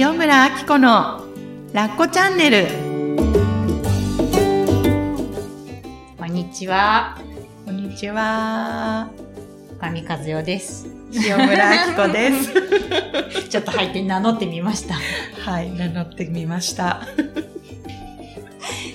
塩村あき子のラッコチャンネルこんにちは。こんにちは上和代です。塩村あき子です ちょっと入って名乗ってみました。はい名乗ってみました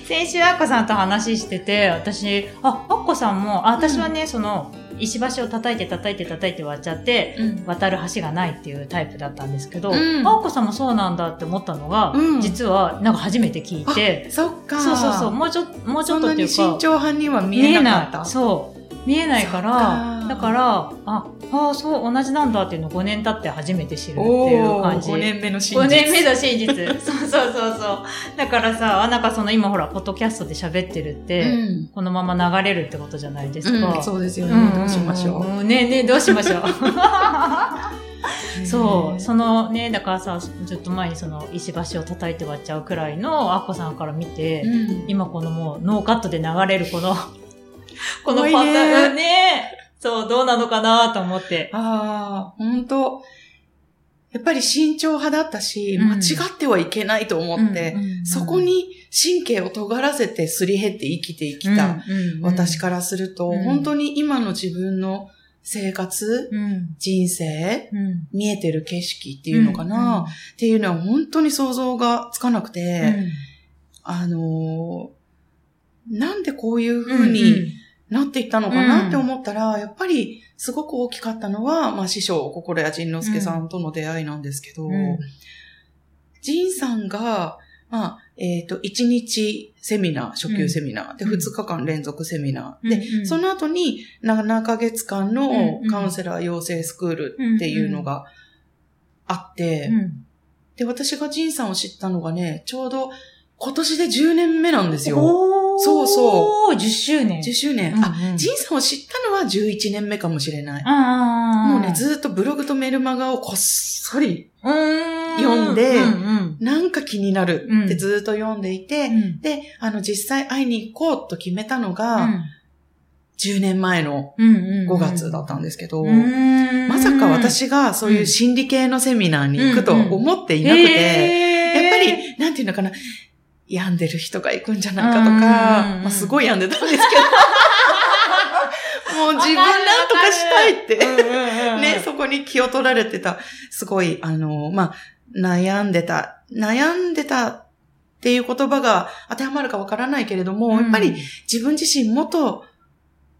先週、アッコさんと話してて、私、あ、アッコさんも、あ、私はね、その、石橋を叩いて叩いて叩いて割っちゃって、うん。渡る橋がないっていうタイプだったんですけど、うん。アッコさんもそうなんだって思ったのが、うん。実はなんか初めて聞いて、そっか。そうそうそう、もうちょっと、もうちょっとっていうか、慎重派には見えなかった。そう。見えないからだから、あ、あそう、同じなんだっていうのを5年経って初めて知るっていう感じ。5年目の真実。5年目の真実。そうそうそうそう。だからさ、あなんかその今ほら、ポッドキャストで喋ってるって、うん。このまま流れるってことじゃないですか。うんそうですよね、うん。どうしましょう、んん。ねえねえ、どうしましょう。そう、ねそのね、だからさ、ずっと前にその石橋を叩いて割っちゃうくらいのアッコさんから見て、うん。今このもうノーカットで流れるこの、このパターン。ね、そう、どうなのかなと思って。ああ、本当。やっぱり慎重派だったし、うん。間違ってはいけないと思って、うんうんうんそこに神経を尖らせてすり減って生きてきた私からすると、うん。本当に今の自分の生活、ら、うん。人生、うん。見えてる景色っていうのかな、っていうのは本当に想像がつかなくて、あのーなんでこういううん風になっていったのかなって思ったら、やっぱりすごく大きかったのは、まあ師匠、心谷仁之助さんとの出会いなんですけど、うん。仁さんが、まあ、えっ、と、1日セミナー、初級セミナー、で、うん2日間連続セミナー、うんで、うん。その後に7ヶ月間のうんカウンセラー養成スクールっていうのがあって、うん。で、私が仁さんを知ったのがね、ちょうど今年で10年目なんですよ。そうそ10周年。10周年。うんあ、仁さんを知ったのは11年目かもしれない。あもうね、ずーっとブログとメルマガをこっそり、ー読んでうんうん。なんか気になるってずーっと読んでいて、うん。で、あの、実際会いに行こうと決めたのうが、ん。10年前のうんうん5月だったんですけど、うん。まさか私がそういう心理系のセミナーに行くと思っていなくて、ややっぱり、なんていうのかな、病んでる人が行くんじゃないかとか、うん。まあすごい病んでたんですけど、もう自分なんとかしたいって、ね、そこに気を取られてた、すごい、あの、まあ、悩んでた、悩んでたっていう言葉が当てはまるかわからないけれども、やっぱり自分自身もっと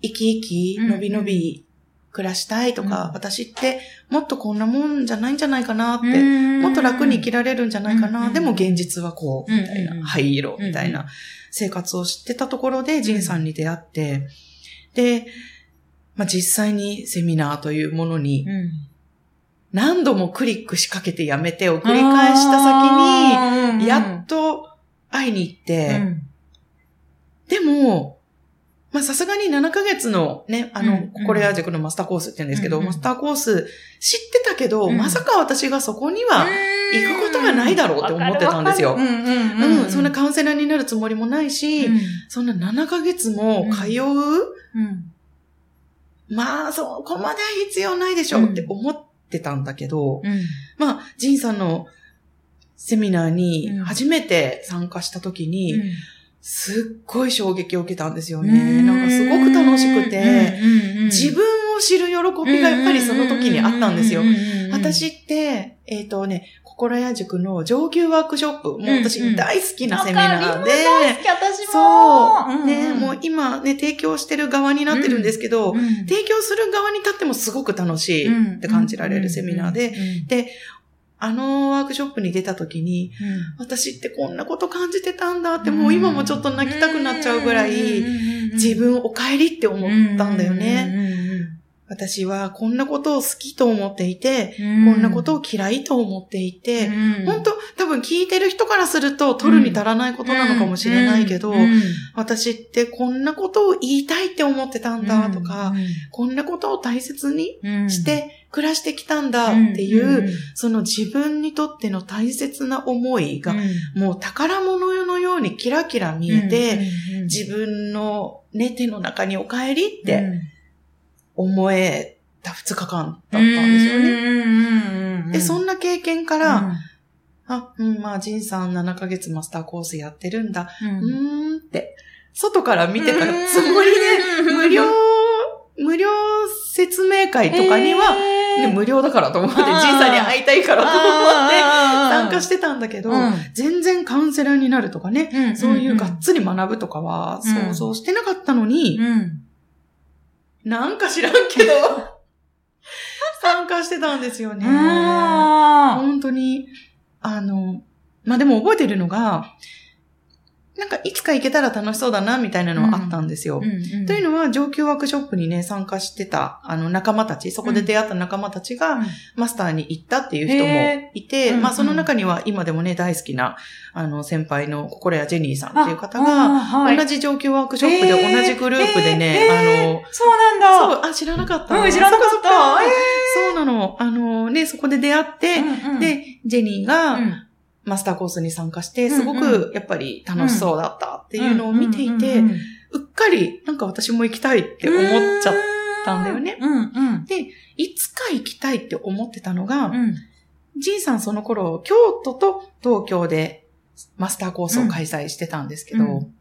生き生き、うんのびのび暮らしたいとか、うん。私ってもっとこんなもんじゃないんじゃないかなって、ももっと楽に生きられるんじゃないかな。うん。でも現実はこう、みたいな、うん。灰色、みたいな生活をしてたところで、ジンさんに出会って、で、まあ、実際にセミナーというものに、何度もクリックしかけてやめてを繰り返した先に、やっと会いに行って、でも、まあさすがに7ヶ月のね、あの、うん心谷塾のマスターコースって言うんですけど、マスターコース知ってたけど、うん。まさか私がそこには行くことがないだろうって思ってたんですよ。うんうんうん、そんなカウンセラーになるつもりもないし、そんな7ヶ月も通う、うん。まあ、そこまでは必要ないでしょって思ってたんだけど、うん。まあ、ジンさんのセミナーにうん。初めて参加した時に、うんすっごい衝撃を受けたんですよね。なんかすごく楽しくて、自分を知る喜びがやっぱりその時にあったんですよ。私って、えっ、とね、心谷塾の上級ワークショップ、もう私大好きなセミナーで、大好き、私も。そう、ね、んもう今ね、提供してる側になってるんですけど、うん提供する側に立ってもすごく楽しいって感じられるセミナーで、で、あのワークショップに出た時に、私ってこんなこと感じてたんだって、もう今もちょっと泣きたくなっちゃうぐらい、自分お帰りって思ったん。だよね。私はこんなことを好きと思っていて、こんなことを嫌いと思っていて、本当多分聞いてる人からすると取るに足らないことなのかもしれないけど、私ってこんなことを言いたいって思ってたんだとか、こんなことを大切にして暮らしてきたんだっていう、その自分にとっての大切な思いが、もう宝物のようにキラキラ見えて、自分のね、手の中にお帰りって思えた2日間だったんですよね。で、そんな経験から、あ、うん、まあ、ジンさん7ヶ月マスターコースやってるんだ。ううんーんって、外から見てたうん。つもりで、無料、無料説明会とかには、えー。ね無料だからと思って、ジンあーさんに会いたいからと思って、参加ししてたんだけど、うん。全然カウンセラーになるとかね、うんそういうがっつり学ぶとかはうん。想像してなかったのに、うん。なんか知らんけど、参加してたんですよね。あ本当に、あの、まあ、でも覚えてるのが、なんかいつか行けたら楽しそうだな、みたいなのはあったんですよ。ーというのは、上級ワークショップにね、参加してた、あの、仲間たち、そこで出会った仲間たちが、マスターに行ったっていう人もいて、うんまあ、その中には今でもね、大好きな、あの、先輩の心谷ジェニーさんっていう方が、同じ、じ上級ワークショップで同じグループでね、あの、そうなんだ。そう、あ、知らなかった。うん知らなかった。そうなの。あのね、そこで出会って、うんうん、で、ジェニーがうんマスターコースに参加して、すごくやっぱり楽しそうだったっていうのを見ていて、うっかりなんか私も行きたいって思っちゃっったんだよね。うんうん。いつか行きたいって思ってたのが、うん。ジンさんその頃、京都と東京でマスターコースを開催してたんですけど、うん。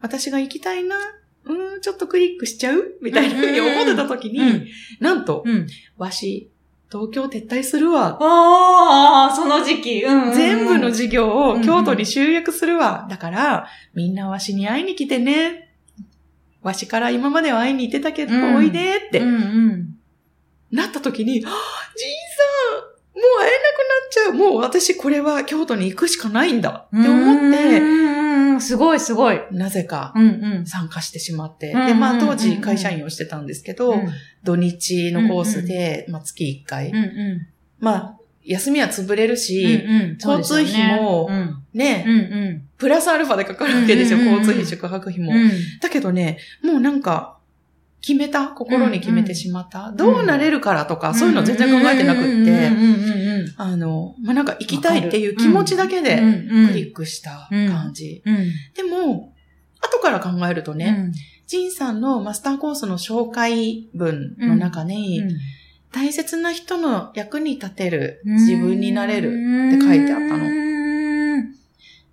私が行きたいな、うーん、ちょっとクリックしちゃうみたいなふうに思ってた時に、うん。なんと、うん。わし、東京撤退するわ。ああ、その時期。うんうんうん。全部の授業うんうんを京都に集約するわ。だから、みんなわしに会いに来てね。わしから今までは会いに行ってたけど、うんおいでって、うんうん。なった時に、あジンさん、もう会えなくなもう私これは京都に行くしかないんだって思って。すごいすごい。なぜか。参加してしまって。うんで、まあ当うんうんうん時会社員をしてたんですけど、うん土日のコースで、まあ月1回。うんうん。まあ、休みは潰れるし、うんうん交通費もうんね、うんうん。プラスアルファでかかるわけですよ。うんうんうん交通費、宿泊費も。うんだけどね、もうなんか、決めた？心に決めてしまった？どうなれるからとか、そういうの全然考えてなくって、うんうんうんうんあの、まあ、なんか行きたいっていう気持ちだけうんでうんクリックした感じ。うんでも、後から考えるとうね、んジンさんのマスターコースの紹介文の中に、大切な人の役に立てる自分になれるって書いてあったの。の。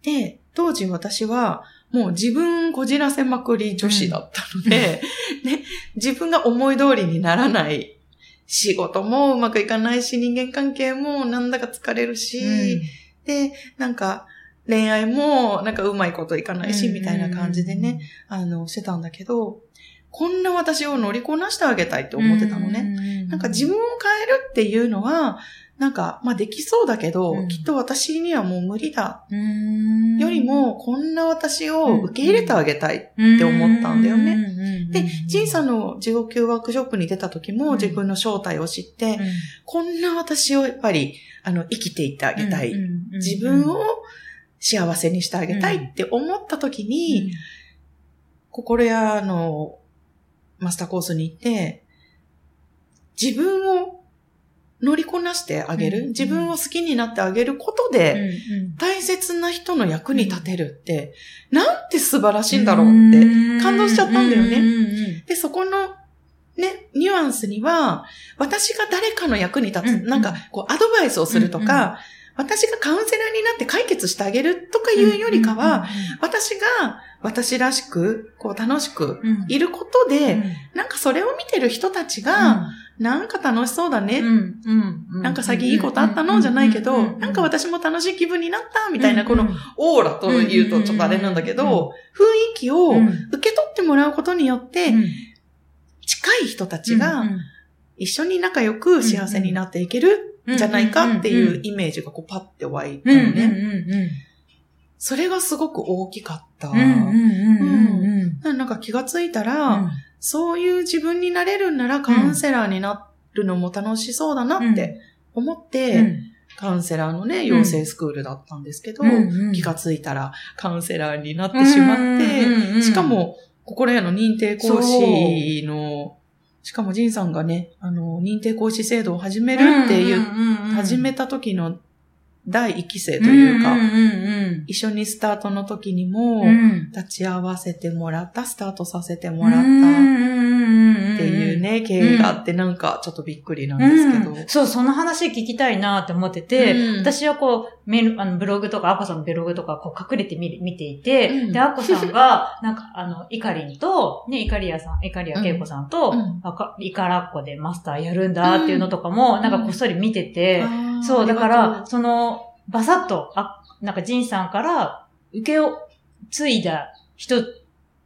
で、当時私は、もう自分こじらせまくり女子だったので、ね、自分が思い通りにならない。仕事もうまくいかないし、人間関係もなんだか疲れるし、で、なんか恋愛もなんかうまいこといかないし、みたいな感じでね、。あの、してたんだけど、こんな私を乗りこなしてあげたいって思ってたのね。ねなんか自分を変えるっていうのは、なんか、まあできそうだけど、うん。きっと私にはもう無理だ。分より、も、こんな私を受け入れてあげたい。って思ったんだよね。ねで、ジンさんの自己級ワークショップに出た時もうん。自分の正体を知って、こんな私をやっぱり、あの、生きていってあげたい。自分を幸せにしてあげたいって思った時に、心屋のマスターコースに行って、自分を乗りこなしてあげる、うん。自分を好きになってあげることで、大切な人の役に立てるって、なんて素晴らしいんだろうって。感動しちゃったんだよね。ね。で、そこの、ね、ニュアンスには、私が誰かの役に立つ、うんなんか、こう、アドバイスをするとか、私がカウンセラーになって解決してあげるとかいうよりかは、私が私らしく、こう、楽しくいることで、なん。かそれを見てる人たちが、なんか楽しそうだね。なんか最近いいことあったの？じゃないけど、なんか私も楽しい気分になったみたいな、このオーラというとちょっとあれなんだけど、雰囲気を受け取ってもらうことによって、近い人たちが一緒に仲良く幸せになっていけるんじゃないかっていうイメージがこうパッて湧いたのね。それがすごく大きかった。なんか気がついたら、そういう自分になれるんならカウンセラーになるのも楽しそうだなって思って、カウンセラーのね、養成スクールだったんですけど、気がついたらカウンセラーになってしまって、しか、も、心屋の認定講師の、しかもジンさんがね、あの、認定講師制度を始めるっていう、始めた時の第一期生というか、一緒にスタートの時にも、立ち会わせてもらった、スタートさせてもらった。いうね、経緯があって、なんかちょっとびっくりなんですけど。うん。そう、その話聞きたいなって思ってて、うん。私はこう、メール、あの、ブログとか、アコさんのブログとか、こう、隠れて見る見ていて、うん。で、アコさんが、なんか、あの、イカリンと、ね、イカリアさん、イカリアケイコさんと、うん。イカラッコでマスターやるんだっていうのとかも、んなんかこっそり見てて、あーそう、だかあら、その、バサッと、あ、なんかジンさんから、受けを継いだ人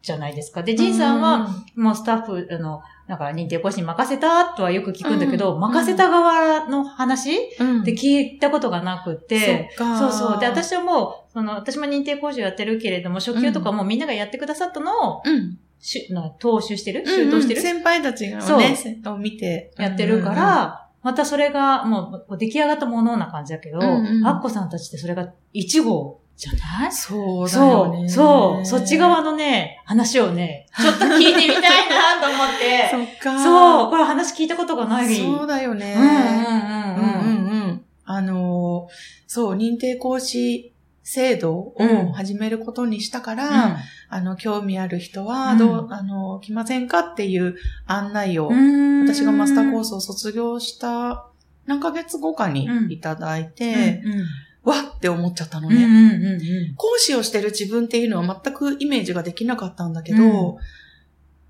じゃないですか。で、ジンさんは、、もうスタッフ、あの、なんか認定講師に任せたとはよく聞くんだけど、うん。任せた側の話うん。で聞いたことがなくて、そっか。そうそう。で、私はもう、その、私も認定講師をやってるけれども、初級とかもみんながやってくださったのを、うん。しゅな踏襲してる？うんうん。習得してる、先輩たちがそう。ね、を見て。やってるから、またそれがもう出来上がったものな感じだけど、うんうんアッコさんたちってそれが1号じゃない？そうだそう、よね。そう、そっち側のね、話をね、ちょっと聞いてみたいなと思って、そっか。そう、これ話聞いたことがない。そうだよね。うんうんうんうんうんうん。あのー、そう、認定講師制度をうん。始めることにしたから、うん。あの、興味ある人は、うん。どう、あの、来ませんかっていう案内を、うん。私がマスターコースを卒業した何ヶ月後かにいただいて、うん。うん。わって思っちゃったのね。うんうんうんうん。講師をしてる自分っていうのは全くイメージができなかったんだけど、うん。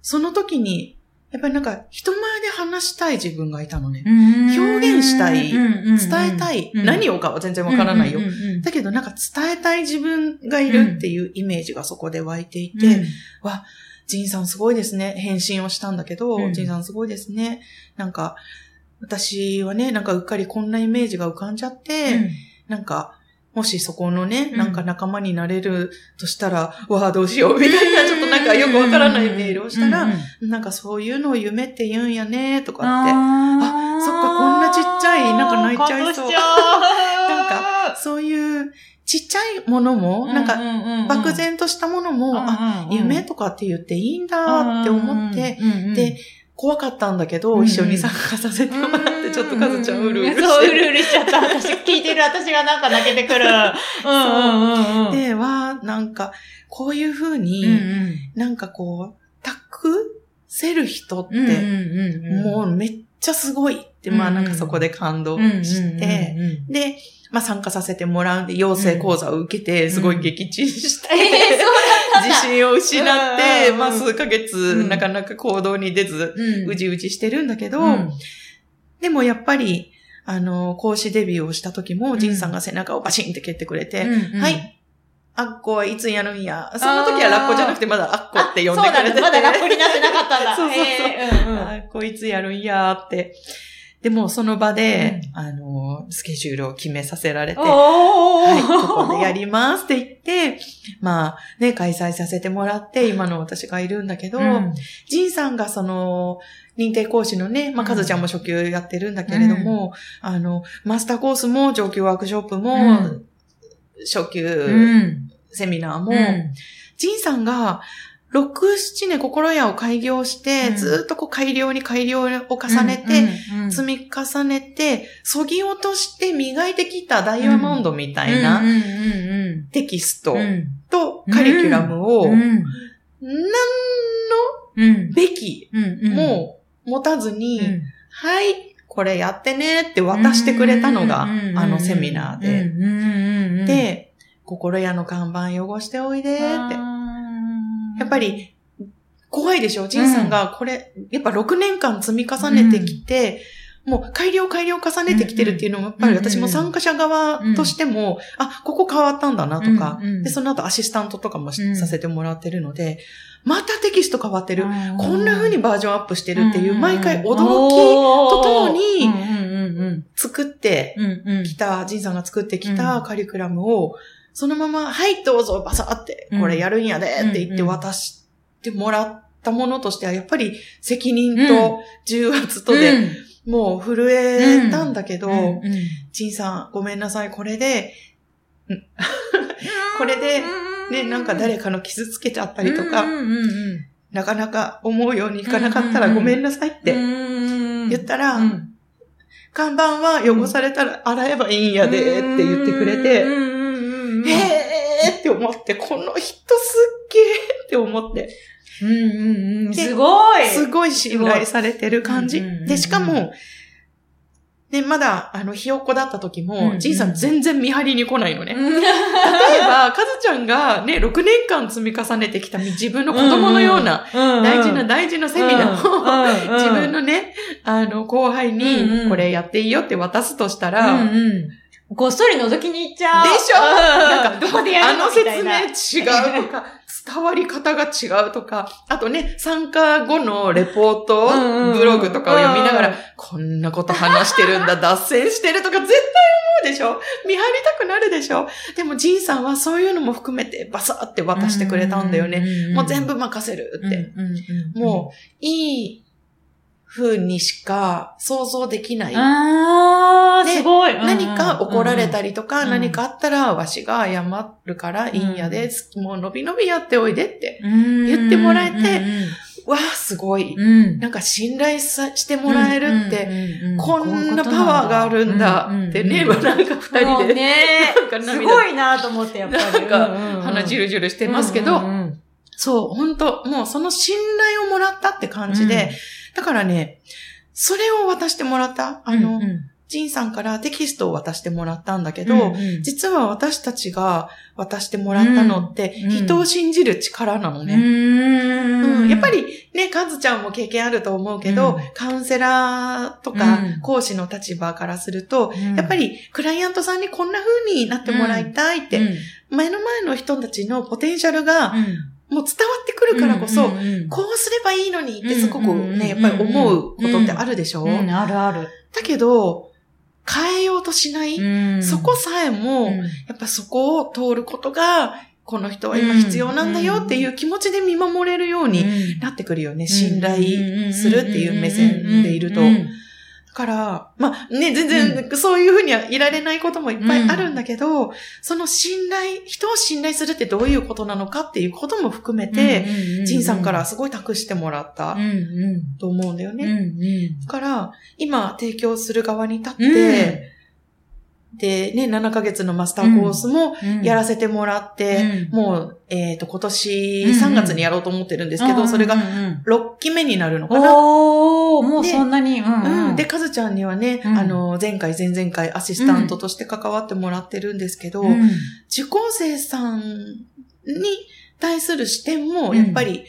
その時に、やっぱりなんか人前で話したい自分がいたのね。うん表現したい伝えたい、うん何をかは全然わからないよ。だけどなんか伝えたい自分がいるっていうイメージがそこで湧いていて、うんジンさんすごいですね。返信をしたんだけど、うんジンさんすごいですね。なんか、私はね、なんかうっかりこんなイメージが浮かんじゃって、なんか、もしそこのね、うん。なんか仲間になれるとしたら、わあどうしようみたいな、ちょっとなんかよくわからないメールをしたら、うん。うんなんかそういうのを夢って言うんやね、とかって。あそっかこんなちっちゃいなんか泣いちゃいそう。なんか、そういうちっちゃいものも、なんか、か漠然としたものも、あ、夢とかって言っていいんだって思って、、で、怖かったんだけど、うんうん。一緒に参加させてもらって、ちょっとカズちゃんうるうるして。そう、うるうるしちゃった。私、聞いてる。私がなんか泣けてくる。うんうんうんうん。で、わー、なんか、こういう風うんに、うん。なんかこう、託せる人って、うんうんうん、もうめっちゃすごいって、まあうんうん。なんかそこで感動うんして、うんうんうん。で、まあ参加させてもらうんで、養成講座を受けて、すごい撃沈したんだ自信を失って、うんまあ数ヶ月、うんなかなか行動に出ず、うじうじしてるんだけど、うんでもやっぱり、あの、講師デビューをした時も、うんジンさんが背中をバシンって蹴ってくれて、はい、アッコはいつやるんや。その時はラッコじゃなくてまだアッコって呼んで。くれてて。まだラップになってなかったんだ。そうそうそうえーうんうんあこいつやるんやーって。でもその場で、あの、スケジュールを決めさせられて、はい、ここでやりますって言って、まあね、開催させてもらって、今の私がいるんだけど、うん。ジンさんがその、認定講師のね、まあ、カズちゃんも初級やってるんだけれども、あの、マスターコースも上級ワークショップも、うん。初級うん。セミナーも、うん。ジンさんが、6、7年心屋を開業して、うん。ずっとこう改良に改良を重ねて、うんうん積み重ねて、削ぎ落として磨いてきたダイヤモンドみたいなうんうんうんテキストうん。とカリキュラムを、うん。何うん。のべきうんも持たずに、うん。はい、これやってねって渡してくれたのが、うん。あのセミナーで。うんうんうんうん、で、心屋の看板汚しておいでって。やっぱり、怖いでしょ？ジンさんがこれ、やっぱ6年間積み重ねてきて、もう改良改良重ねてきてるっていうのも、やっぱり私も参加者側としても、あ、ここ変わったんだなとか、で、その後アシスタントとかもさせてもらってるので、またテキスト変わってる。うんこんな風にバージョンアップしてるっていう、毎回驚きととともに作ってきた、ジンさんが作ってきうん。たカリキュラムを、そのまま、はい、どうぞ、バサーって、これやるんやでって言って渡してもらったものとしては、やっぱり責任と重圧とで、もう震えたんだけど、うんさん、ごめんなさい、これで、うん。これでね、なんか誰かの傷つけちゃったりとか、なかなか思うようにいかなかったらごめんなさいって言ったら、うん。看板は汚されたら洗えばいいんやでって言ってくれて、うんうんうんうんへーって思って、この人すっげーっって思って。うんうんうん。ですごいすごい信頼されてる感じ。で、しかも、ね、まだ、あの、ひよっこだった時も、うんうんじいさん全然見張りに来ないのね。うん例えば、かずちゃんがね、6年間積み重ねてきた自分の子供のような、大事な大事なセミナーを、自分のね、あの、後輩に、んこれやっていいよって渡すとしたうら、んうん。ごっそり覗きに行っちゃう。でしょ？うん。なんか、どこでやるの？あの説明違うとか、伝わり方が違うとか、あとね、参加後のレポート、ブログとかを読みながうん。ら、こんなこと話してるんだ、脱線してるとか絶対思うでしょ？見張りたくなるでしょ？でも、ジンさんはそういうのも含めてバサって渡してくれたんだよね。ねもう全部任せるって。もう、いい風にしか想像できない。あー、ですごい。何か怒られたりりとか、うん。何かあったら、わしが謝るからいいんやで、もう伸び伸びやっておいでって。言言ってもらえてわあ、すごい。うん。なんか信頼さしてもらえるって、てこんなパワーがあるんだってね、まあ なんか二人で、ねすごいなと思って、やっぱり。なんか鼻じじるじるしてますけど、そう、本当もうその信頼をもらったって感じで、だからね、それを渡してもらった。あの、ジンさんからテキストを渡してもらったんだけど、実は私たちが渡してもらったのって、うん人を信じる力なのね。うん。やっぱりね、カズちゃんも経験あると思うけど、うん。カウンセラーとかうん。講師の立場からすると、やっぱりりクライアントさんにこんな風になってもらいたいって、目の前の人たちのポテンシャルがもう伝わってくるからこそ、こうすればいいのにってすごくうんうんうんうんね、やっぱり思うことってあるでしょ、うん、あるある。だけど、変えようとしない、そこさえも、やっぱそこを通ることが、この人は今必要なんだよっていう気持ちで見守れるようになってくるよね。信頼するっていう目線でいると。だから、まあね、全然そういうふうにはいられないこともいっぱいあるんだけど、その信頼、人を信頼するってどういうことなのかっていうことも含めて、ジンさんからすごい託してもらったと思うんだよね。だから、今提供する側に立って、で、ね、7ヶ月のマスターコースもやらせてもらって、もう、えっ、と、今年3月にやろうと思ってるんですけど、それが6期目になるのかな？おー、もうそんなに。うん。で、かずちゃんにはね、あの、前回、前々回アシスタントとして関わってもらってるんですけど、受講生さんに対する視点も、やっぱり、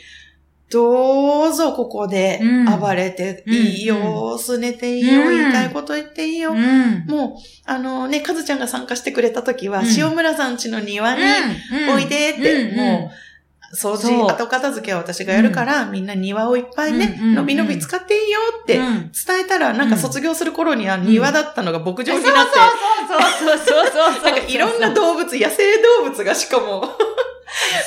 どうぞここで暴れていいよ、すねていいよ、言いたいこと言っていいよ。もう、あのね、かずちゃんが参加してくれた時は、塩村さん家の庭においでって、もう、掃除、後片付けは私がやるから、みんな庭をいっぱいね、のびのび使っていいよって伝えたら、なんか卒業する頃には庭だったのが牧場になって、そうそうそうそうなん。かいろんな動物、野生動物がしかも、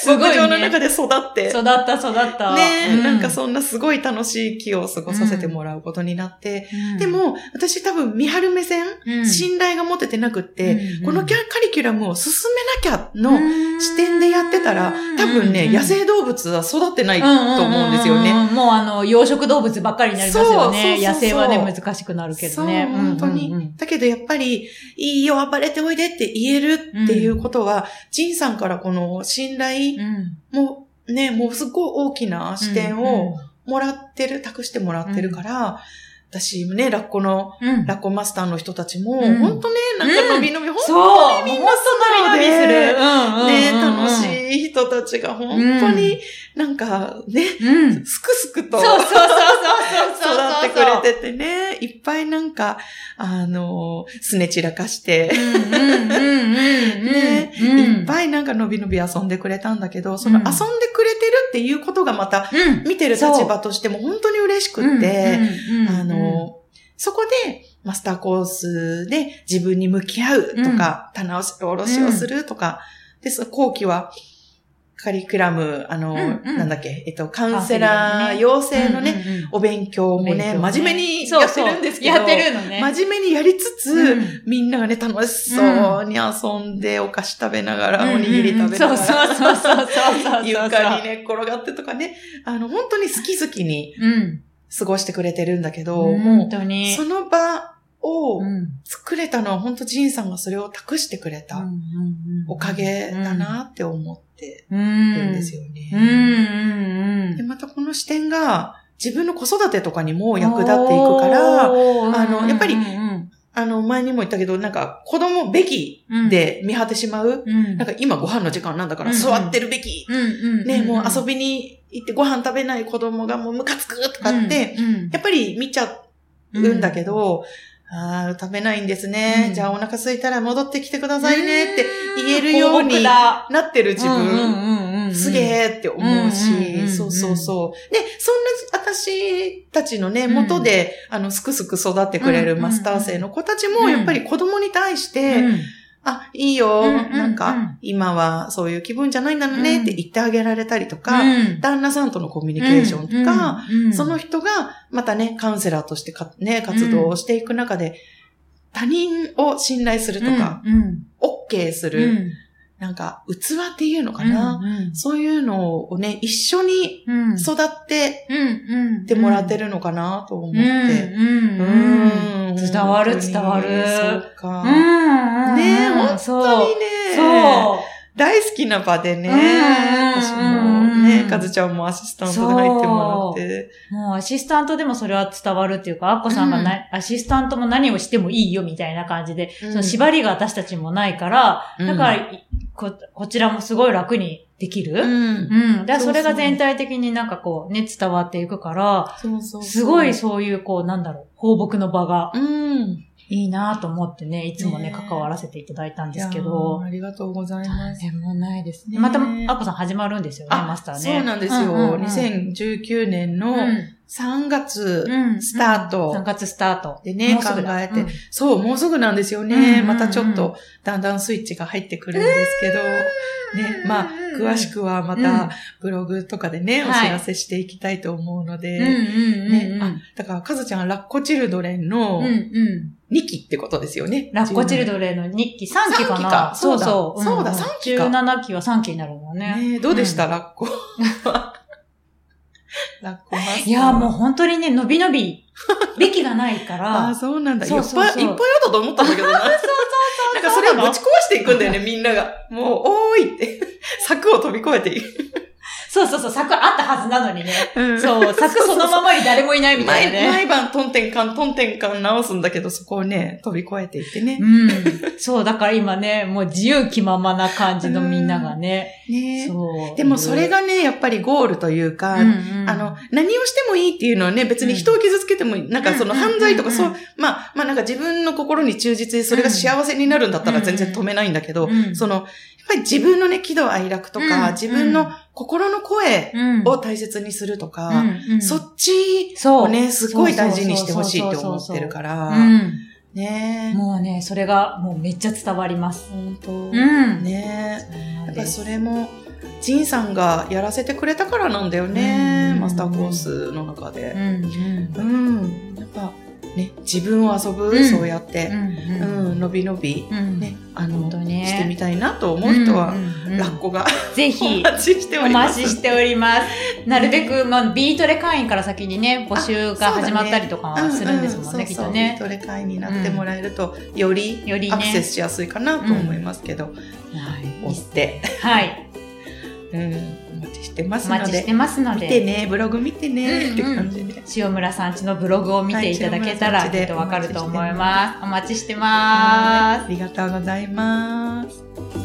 牧場の中で育って。育った、育った。ね、なんかそんなすごい楽しい気を過ごさせてもらうことになって。でも、私多分見張る目線、信頼が持ててなくって、このカリキュラムを進めなきゃの視点でやってたら、多分ね、野生動物は育ってないと思うんですよね。もうあの、養殖動物ばっかりになりますよね。野生はね、難しくなるけどね。そう、本当に。だけどやっぱり、いいよ、暴れておいでって言えるっていうことは、ジンさんからこの信頼もうね、もうすごい大きな視点をもらってる、託してもらってるから、私もね、ラッコの、ラッコマスターの人たちも、本当ね、なんか伸び伸び、本当にみんな素直で、ね、楽しい人たちが本当になんかね、すくすくと、そうそうそうそう育ってくれててね、いっぱいなんか、あの、すね散らかして、ね、いっぱいなんか伸び伸び遊んでくれたんだけど、その遊んでくれてるっていうことがまた、見てる立場としても本当に嬉しくって、あの、そこで、マスターコースで自分に向き合うとか、棚卸しをするとか、で、後期は、カリキュラム、あの、なんだっけ、えっと、カウンセラー養成のね、お勉強もね、真面目にやってるんですけど、やってるのね。真面目にやりつつ、みんながね、楽しそうに遊んで、お菓子食べながら、おにぎり食べながら、そうそうそうそう床にね、転がってとかね、あの、本当に好き好きに過ごしてくれてるんだけど、本当に。その場を作れたのは本当ジンさんがそれを託してくれたおかげだなって思ってるんですよね。で、またこの視点が自分の子育てとかにも役立っていくから、あの、やっぱり、あの、前にも言ったけど、なんか、子供べきで見張ってしまう。うん、なんか、今ご飯の時間なんだから座ってるべき。ね、もう遊びに行ってご飯食べない子供がもうムカつくとかって、やっぱり見ちゃうんだけど、ああ、食べないんですね、うん、じゃあお腹空いたら戻ってきてくださいねって言えるようになってる自分、すげえって思うし、そうそうそう。で、そんな私たちのね、元で、あの、すくすく育ってくれるマスター生の子たちも、やっぱり子供に対して、あ、いいよ、なんか、今はそういう気分じゃないんだねって言ってあげられたりとか、旦那さんとのコミュニケーションとか、その人がまたね、カウンセラーとしてか、ね、活動をしていく中で、他人を信頼するとか、OK する、なんか、器っていうのかな、うんうん、そういうのをね、一緒に育ってってもらってるのかなと思って。伝わる、伝わる。そうか。ね本当にね。そう。大好きな場でね。私もね、かずちゃんもアシスタントで入ってもらって。もうアシスタントでもそれは伝わるっていうか、アッコさんがな、アシスタントも何をしてもいいよみたいな感じで、その縛りが私たちもないから、だから、こ、こちらもすごい楽にできる？うん。うん。だそれが全体的になんかこうね、伝わっていくから、そうそうすごいそういうこう、なんだろう、放牧の場が、うん。いいなと思ってね、いつもね、関わらせていただいたんですけど。ありがとうございます。でもないですね。また、アッコさん始まるんですよね、マスターね。そうなんですよ。うんうんうん、2019年の3月スタート。3月スタート。でね、考えて、そう、もうすぐなんですよね。またちょっと、だんだんスイッチが入ってくるんですけど、ね、まあ、詳しくはまた、ブログとかでね、お知らせしていきたいと思うので、ね、あ、だから、かずちゃん、ラッコチルドレンの、2期ってことですよね。ラッコチルドレンの2期、3期かなか。そうそう。そうだ、3期か。17期は3期になるのね。どうでした、ラッコ。ラッコマスいや、もう本当にね、伸び伸び、べきがないから。あ、そうなんだ。そうそうそういっぱい、いっぱいあったと思ったんだけどな。そうそうそう。なんかそれをぶち壊していくんだよね、みんなが。もう、おーいって。柵を飛び越えていく。そうそうそう、柵あったはずなのにね。うん、そう、柵そのままに誰もいないみたいなね。毎晩トンテンカン、トンテンカン直すんだけど、そこをね、飛び越えていってね。うん。そう、だから今ね、もう自由気ままな感じのみんながね。ねそう。でもそれがね、やっぱりゴールというか、うんうん、あの、何をしてもいいっていうのはね、別に人を傷つけても。なんかその犯罪とかそう、まあ、まあなんか自分の心に忠実でそれが幸せになるんだったら全然止めないんだけど、その、っぱり自分のね、喜怒哀楽とか、うん、自分の心の声を大切にするとか、うん、そっちをね、すごい大事にしてほしいって思ってるから、ね。もうね、それがもうめっちゃ伝わります。本当。うん。ね。やっぱそれも、ジンさんがやらせてくれたからなんだよね、マスターコースの中で。うん。うん。やっぱ、ね、自分を遊ぶ、うん、そうやって、うん、うん、のびのび、ね、あの、と思う人は、ラッコが、ぜひ、お待ちしております。お待ちしております。なるべく、まあ、ビートレ会員から先にね、募集が始まったりとかするんですもんね、きっとね。ビートレ会員になってもらえると、より、より、アクセスしやすいかなと思いますけど、はい。押して。はい。うん。してますので。お待ちしてますので。見てね、ブログ見てね、って感じで。塩村さんちのブログを見ていただけたら、きっとわかると思います。お待ちしてます。ありがとうございます。